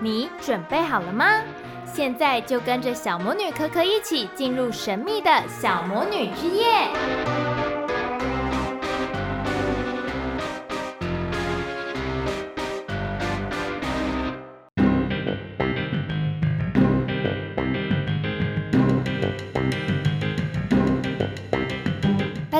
你准备好了吗？现在就跟着小魔女可可一起进入神秘的小魔女之夜。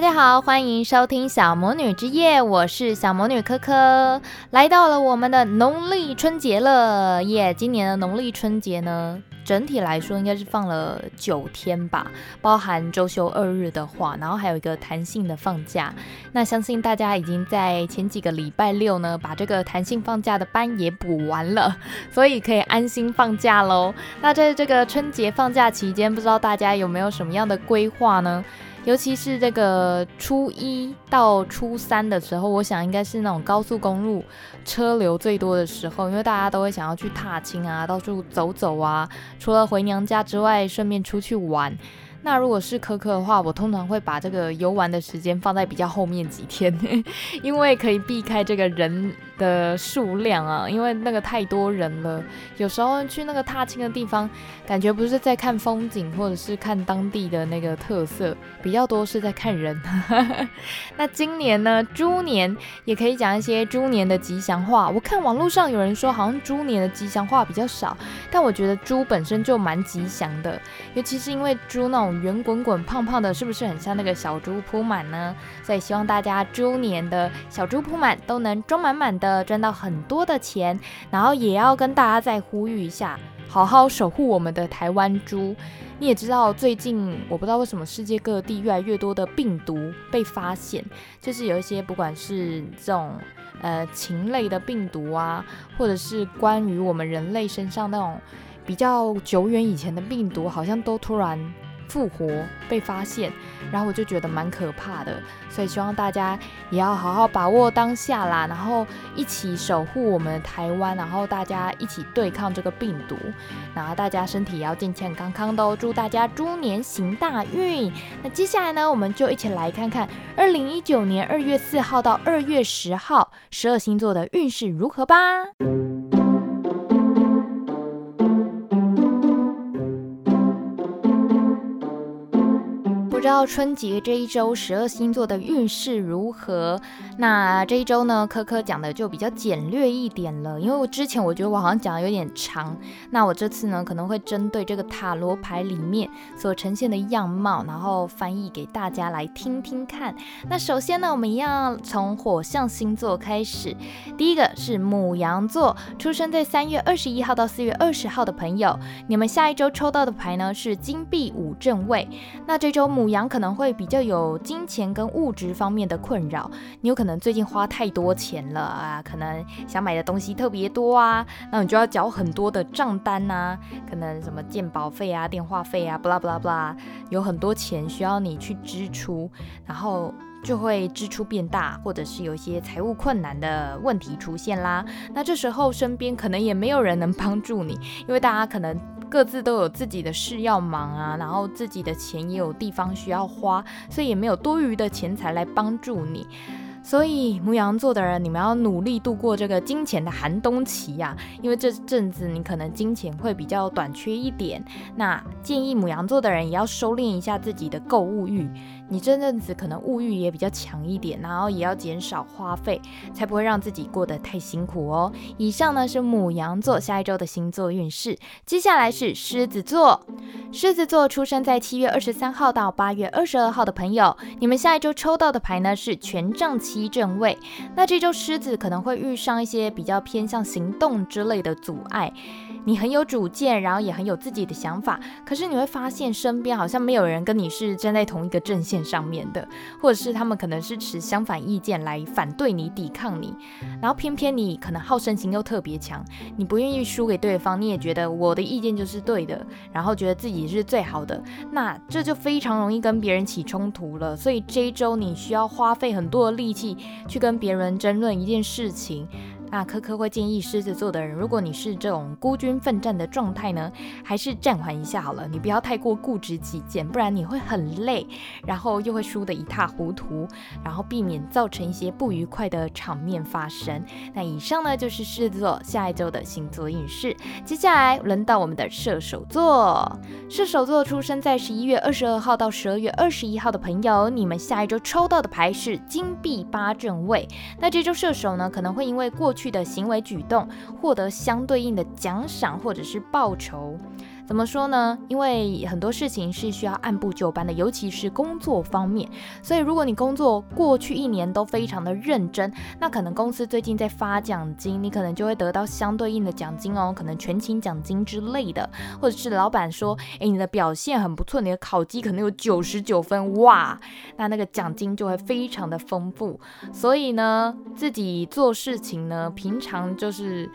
大家好，欢迎收听小魔女之夜，我是小魔女科科，来到了我们的农历春节了耶！今年的农历春节呢，整体来说应该是放了九天吧，包含周休二日的话，然后还有一个弹性的放假。那相信大家已经在前几个礼拜六呢，把这个弹性放假的班也补完了，所以可以安心放假喽。那在这个春节放假期间，不知道大家有没有什么样的规划呢？尤其是这个初一到初三的时候，我想应该是那种高速公路车流最多的时候，因为大家都会想要去踏青啊，到处走走啊，除了回娘家之外，顺便出去玩。那如果是可可的话，我通常会把这个游玩的时间放在比较后面几天，因为可以避开这个人的数量啊，因为那个太多人了。有时候去那个踏青的地方，感觉不是在看风景，或者是看当地的那个特色，比较多是在看人。那今年呢，猪年也可以讲一些猪年的吉祥话。我看网络上有人说，好像猪年的吉祥话比较少，但我觉得猪本身就蛮吉祥的，尤其是因为猪那种。圆滚滚、胖胖的，是不是很像那个小猪铺满呢？所以希望大家猪年的小猪铺满都能装满满的，赚到很多的钱。然后也要跟大家再呼吁一下，好好守护我们的台湾猪。你也知道，最近我不知道为什么世界各地越来越多的病毒被发现，就是有一些不管是这种呃禽类的病毒啊，或者是关于我们人类身上那种比较久远以前的病毒，好像都突然。复活被发现，然后我就觉得蛮可怕的，所以希望大家也要好好把握当下啦，然后一起守护我们的台湾，然后大家一起对抗这个病毒，然后大家身体也要健健康康的哦，祝大家猪年行大运。那接下来呢，我们就一起来看看二零一九年二月四号到二月十号十二星座的运势如何吧。道春节这一周十二星座的运势如何？那这一周呢，科科讲的就比较简略一点了，因为我之前我觉得我好像讲的有点长。那我这次呢，可能会针对这个塔罗牌里面所呈现的样貌，然后翻译给大家来听听看。那首先呢，我们一样从火象星座开始。第一个是母羊座，出生在三月二十一号到四月二十号的朋友，你们下一周抽到的牌呢是金币五正位。那这周母羊可能会比较有金钱跟物质方面的困扰，你有可能最近花太多钱了啊，可能想买的东西特别多啊，那你就要缴很多的账单啊，可能什么健保费啊、电话费啊，不啦不啦不啦，有很多钱需要你去支出，然后就会支出变大，或者是有一些财务困难的问题出现啦。那这时候身边可能也没有人能帮助你，因为大家可能。各自都有自己的事要忙啊，然后自己的钱也有地方需要花，所以也没有多余的钱财来帮助你。所以牧羊座的人，你们要努力度过这个金钱的寒冬期呀，因为这阵子你可能金钱会比较短缺一点。那建议牧羊座的人也要收敛一下自己的购物欲。你这阵子可能物欲也比较强一点，然后也要减少花费，才不会让自己过得太辛苦哦。以上呢是母羊座下一周的星座运势，接下来是狮子座。狮子座出生在七月二十三号到八月二十二号的朋友，你们下一周抽到的牌呢是权杖七正位。那这周狮子可能会遇上一些比较偏向行动之类的阻碍。你很有主见，然后也很有自己的想法，可是你会发现身边好像没有人跟你是站在同一个阵线上面的，或者是他们可能是持相反意见来反对你、抵抗你，然后偏偏你可能好胜心又特别强，你不愿意输给对方，你也觉得我的意见就是对的，然后觉得自己是最好的，那这就非常容易跟别人起冲突了。所以这一周你需要花费很多的力气去跟别人争论一件事情。那科科会建议狮子座的人，如果你是这种孤军奋战的状态呢，还是暂缓一下好了，你不要太过固执己见，不然你会很累，然后又会输得一塌糊涂，然后避免造成一些不愉快的场面发生。那以上呢就是狮子座下一周的星座运势，接下来轮到我们的射手座。射手座出生在十一月二十二号到十二月二十一号的朋友，你们下一周抽到的牌是金币八正位。那这周射手呢，可能会因为过去去的行为举动获得相对应的奖赏或者是报酬。怎么说呢？因为很多事情是需要按部就班的，尤其是工作方面。所以如果你工作过去一年都非常的认真，那可能公司最近在发奖金，你可能就会得到相对应的奖金哦，可能全勤奖金之类的，或者是老板说，诶，你的表现很不错，你的考绩可能有九十九分，哇，那那个奖金就会非常的丰富。所以呢，自己做事情呢，平常就是。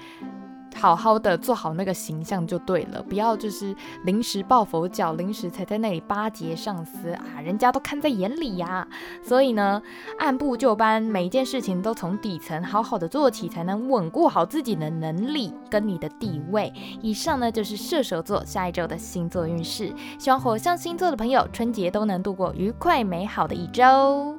好好的做好那个形象就对了，不要就是临时抱佛脚，临时才在那里巴结上司啊，人家都看在眼里呀。所以呢，按部就班，每一件事情都从底层好好的做起，才能稳固好自己的能力跟你的地位。以上呢就是射手座下一周的星座运势，希望火象星座的朋友春节都能度过愉快美好的一周。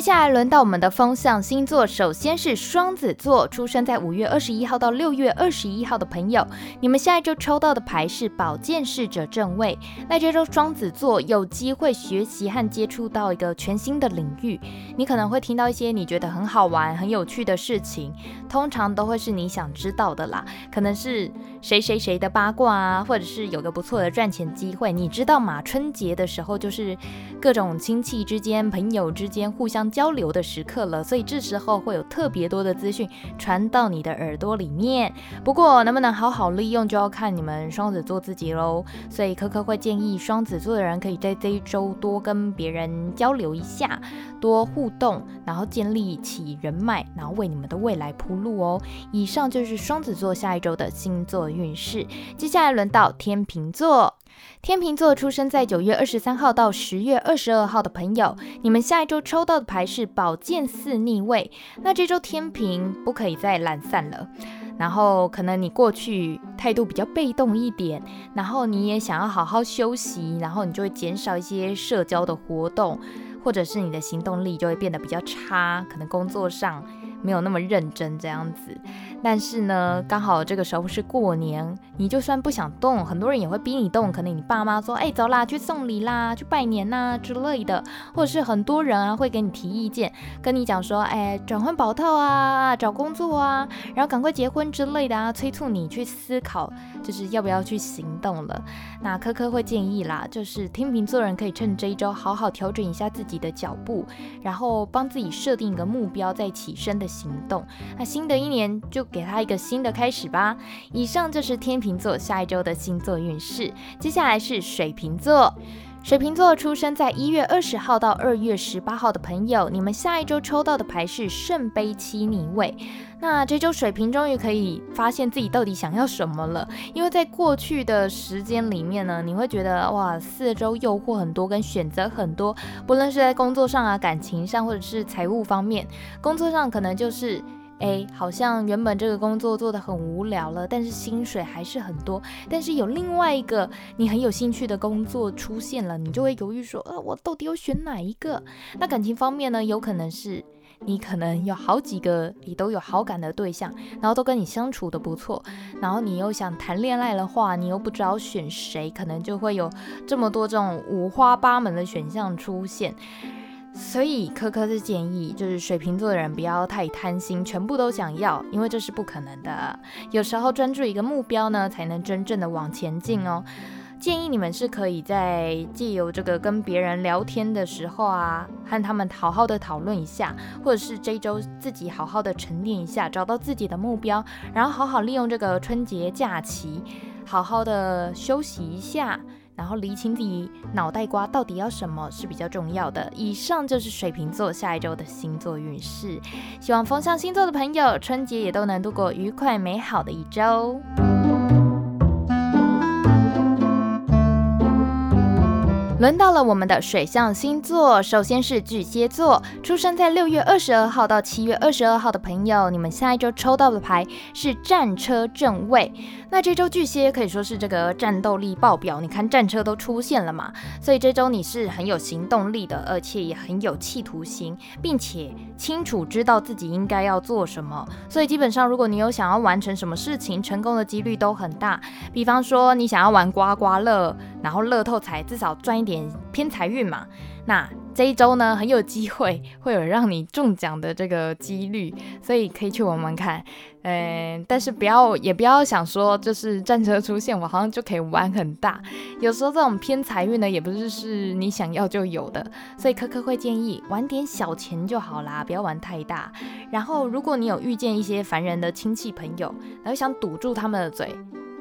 接下来轮到我们的风象星座，首先是双子座，出生在五月二十一号到六月二十一号的朋友，你们下一周抽到的牌是宝剑侍者正位。那这周双子座有机会学习和接触到一个全新的领域，你可能会听到一些你觉得很好玩、很有趣的事情，通常都会是你想知道的啦，可能是谁谁谁的八卦啊，或者是有个不错的赚钱机会。你知道吗？春节的时候就是各种亲戚之间、朋友之间互相。交流的时刻了，所以这时候会有特别多的资讯传到你的耳朵里面。不过能不能好好利用，就要看你们双子座自己喽。所以科科会建议双子座的人可以在这一周多跟别人交流一下，多互动，然后建立起人脉，然后为你们的未来铺路哦。以上就是双子座下一周的星座运势。接下来轮到天秤座。天秤座出生在九月二十三号到十月二十二号的朋友，你们下一周抽到的牌是宝剑四逆位。那这周天平不可以再懒散了，然后可能你过去态度比较被动一点，然后你也想要好好休息，然后你就会减少一些社交的活动，或者是你的行动力就会变得比较差，可能工作上。没有那么认真这样子，但是呢，刚好这个时候是过年，你就算不想动，很多人也会逼你动。可能你爸妈说：“哎，走啦，去送礼啦，去拜年呐之类的。”或者是很多人啊会给你提意见，跟你讲说：“哎，转换跑道啊，找工作啊，然后赶快结婚之类的啊，催促你去思考，就是要不要去行动了。”那科科会建议啦，就是天秤座人可以趁这一周好好调整一下自己的脚步，然后帮自己设定一个目标，再起身的行动。那新的一年就给他一个新的开始吧。以上就是天平星座下一周的星座运势。接下来是水瓶座。水瓶座出生在一月二十号到二月十八号的朋友，你们下一周抽到的牌是圣杯七逆位。那这周水瓶终于可以发现自己到底想要什么了，因为在过去的时间里面呢，你会觉得哇，四周诱惑很多，跟选择很多，不论是在工作上啊、感情上，或者是财务方面，工作上可能就是。哎，好像原本这个工作做得很无聊了，但是薪水还是很多。但是有另外一个你很有兴趣的工作出现了，你就会犹豫说，呃，我到底要选哪一个？那感情方面呢，有可能是你可能有好几个你都有好感的对象，然后都跟你相处得不错，然后你又想谈恋爱的话，你又不知道选谁，可能就会有这么多这种五花八门的选项出现。所以科科是建议，就是水瓶座的人不要太贪心，全部都想要，因为这是不可能的。有时候专注一个目标呢，才能真正的往前进哦。建议你们是可以在借由这个跟别人聊天的时候啊，和他们好好的讨论一下，或者是这周自己好好的沉淀一下，找到自己的目标，然后好好利用这个春节假期，好好的休息一下。然后理清自己脑袋瓜到底要什么是比较重要的。以上就是水瓶座下一周的星座运势，希望风象星座的朋友春节也都能度过愉快美好的一周。轮到了我们的水象星座，首先是巨蟹座，出生在六月二十二号到七月二十二号的朋友，你们下一周抽到的牌是战车正位。那这周巨蟹可以说是这个战斗力爆表，你看战车都出现了嘛，所以这周你是很有行动力的，而且也很有企图心，并且清楚知道自己应该要做什么。所以基本上，如果你有想要完成什么事情，成功的几率都很大。比方说，你想要玩刮刮乐，然后乐透彩至少赚一点。偏财运嘛，那这一周呢，很有机会会有让你中奖的这个几率，所以可以去玩玩看。嗯，但是不要也不要想说，就是战车出现，我好像就可以玩很大。有时候这种偏财运呢，也不是是你想要就有的，所以科科会建议玩点小钱就好啦，不要玩太大。然后，如果你有遇见一些烦人的亲戚朋友，然后想堵住他们的嘴。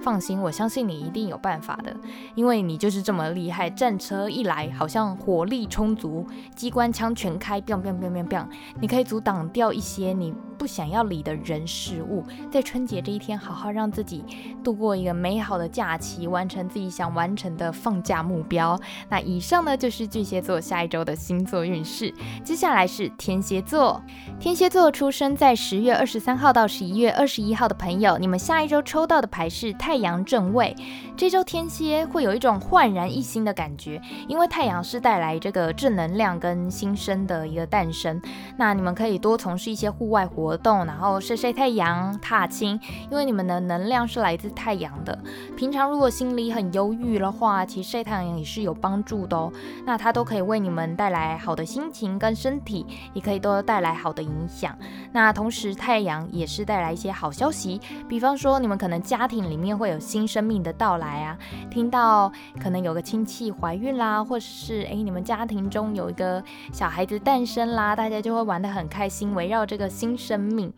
放心，我相信你一定有办法的，因为你就是这么厉害。战车一来，好像火力充足，机关枪全开，biang biang biang biang biang，你可以阻挡掉一些你不想要理的人事物。在春节这一天，好好让自己度过一个美好的假期，完成自己想完成的放假目标。那以上呢，就是巨蟹座下一周的星座运势。接下来是天蝎座，天蝎座出生在十月二十三号到十一月二十一号的朋友，你们下一周抽到的牌是太阳正位，这周天蝎会有一种焕然一新的感觉，因为太阳是带来这个正能量跟新生的一个诞生。那你们可以多从事一些户外活动，然后晒晒太阳、踏青，因为你们的能量是来自太阳的。平常如果心里很忧郁的话，其实晒太阳也是有帮助的哦。那它都可以为你们带来好的心情跟身体，也可以都带来好的影响。那同时太阳也是带来一些好消息，比方说你们可能家庭里面。会有新生命的到来啊！听到可能有个亲戚怀孕啦，或者是诶，你们家庭中有一个小孩子诞生啦，大家就会玩得很开心，围绕这个新生命。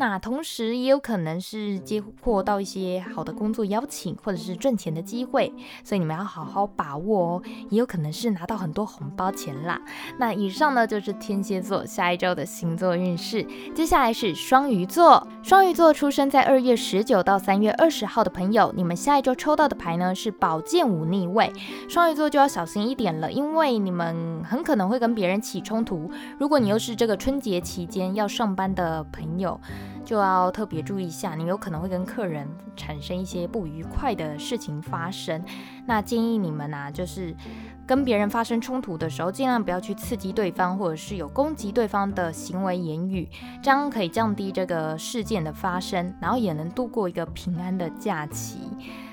那同时也有可能是接获到一些好的工作邀请，或者是赚钱的机会，所以你们要好好把握哦。也有可能是拿到很多红包钱啦。那以上呢，就是天蝎座下一周的星座运势。接下来是双鱼座，双鱼座出生在二月十九到三月二十号的朋友，你们下一周抽到的牌呢是宝剑五逆位。双鱼座就要小心一点了，因为你们很可能会跟别人起冲突。如果你又是这个春节期间要上班的朋友，就要特别注意一下，你有可能会跟客人产生一些不愉快的事情发生。那建议你们啊，就是跟别人发生冲突的时候，尽量不要去刺激对方，或者是有攻击对方的行为言语，这样可以降低这个事件的发生，然后也能度过一个平安的假期。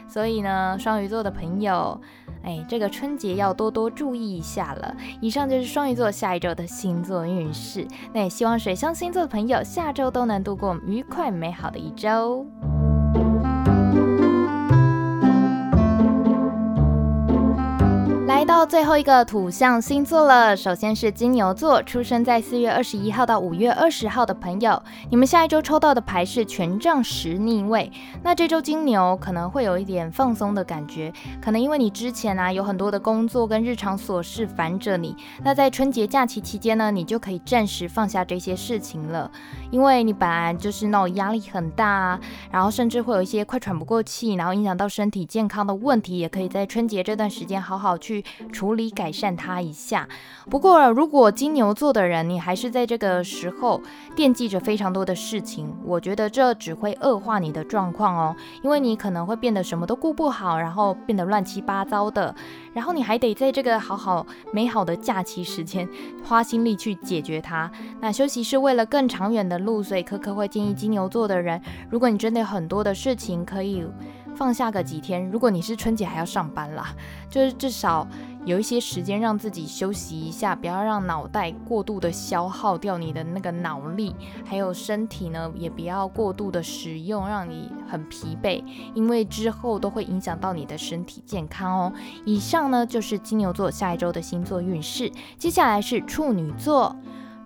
所以呢，双鱼座的朋友，哎，这个春节要多多注意一下了。以上就是双鱼座下一周的星座运势。那也希望水象星座的朋友下周都能度过愉快美好的一周。来到最后一个土象星座了，首先是金牛座，出生在四月二十一号到五月二十号的朋友，你们下一周抽到的牌是权杖十逆位。那这周金牛可能会有一点放松的感觉，可能因为你之前啊有很多的工作跟日常琐事烦着你，那在春节假期期间呢，你就可以暂时放下这些事情了，因为你本来就是那种压力很大，啊然后甚至会有一些快喘不过气，然后影响到身体健康的问题，也可以在春节这段时间好好去。处理改善它一下。不过，如果金牛座的人，你还是在这个时候惦记着非常多的事情，我觉得这只会恶化你的状况哦。因为你可能会变得什么都顾不好，然后变得乱七八糟的，然后你还得在这个好好美好的假期时间花心力去解决它。那休息是为了更长远的路，所以科科会建议金牛座的人，如果你真的有很多的事情可以。放下个几天，如果你是春节还要上班啦，就是至少有一些时间让自己休息一下，不要让脑袋过度的消耗掉你的那个脑力，还有身体呢，也不要过度的使用，让你很疲惫，因为之后都会影响到你的身体健康哦。以上呢就是金牛座下一周的星座运势，接下来是处女座。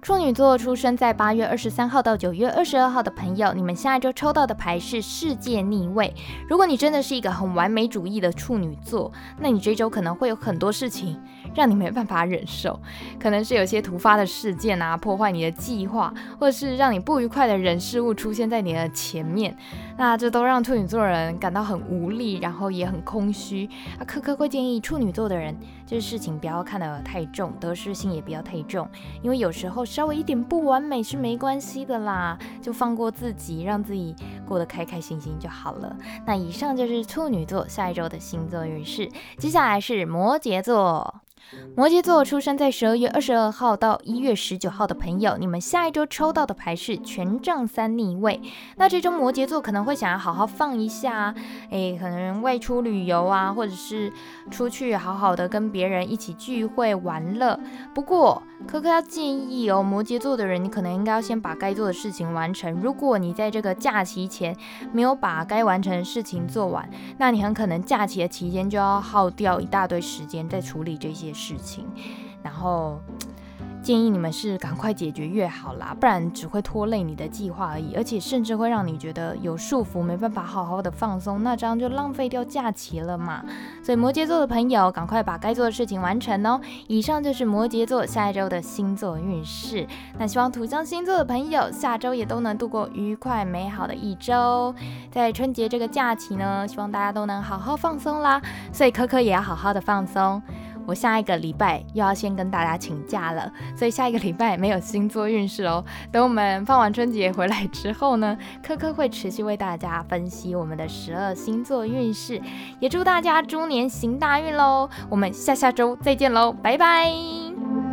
处女座出生在八月二十三号到九月二十二号的朋友，你们下一周抽到的牌是世界逆位。如果你真的是一个很完美主义的处女座，那你这周可能会有很多事情让你没办法忍受，可能是有些突发的事件啊，破坏你的计划，或者是让你不愉快的人事物出现在你的前面，那这都让处女座人感到很无力，然后也很空虚。啊，科科会建议处女座的人，就是事情不要看得太重，得失心也不要太重，因为有时候稍微一点不完美是没关系的啦，就放过自己，让自己过得开开心心就好了。那以上就是处女座下一周的星座运势，接下来是摩羯座。摩羯座出生在十二月二十二号到一月十九号的朋友，你们下一周抽到的牌是权杖三逆位。那这周摩羯座可能会想要好好放一下，诶，可能外出旅游啊，或者是出去好好的跟别人一起聚会玩乐。不过，科科要建议哦，摩羯座的人，你可能应该要先把该做的事情完成。如果你在这个假期前没有把该完成的事情做完，那你很可能假期的期间就要耗掉一大堆时间在处理这些事情，然后。建议你们是赶快解决越好啦，不然只会拖累你的计划而已，而且甚至会让你觉得有束缚，没办法好好的放松，那这样就浪费掉假期了嘛。所以摩羯座的朋友，赶快把该做的事情完成哦。以上就是摩羯座下一周的星座运势。那希望土象星座的朋友下周也都能度过愉快美好的一周。在春节这个假期呢，希望大家都能好好放松啦。所以可可也要好好的放松。我下一个礼拜又要先跟大家请假了，所以下一个礼拜没有星座运势哦。等我们放完春节回来之后呢，科科会持续为大家分析我们的十二星座运势，也祝大家猪年行大运喽！我们下下周再见喽，拜拜。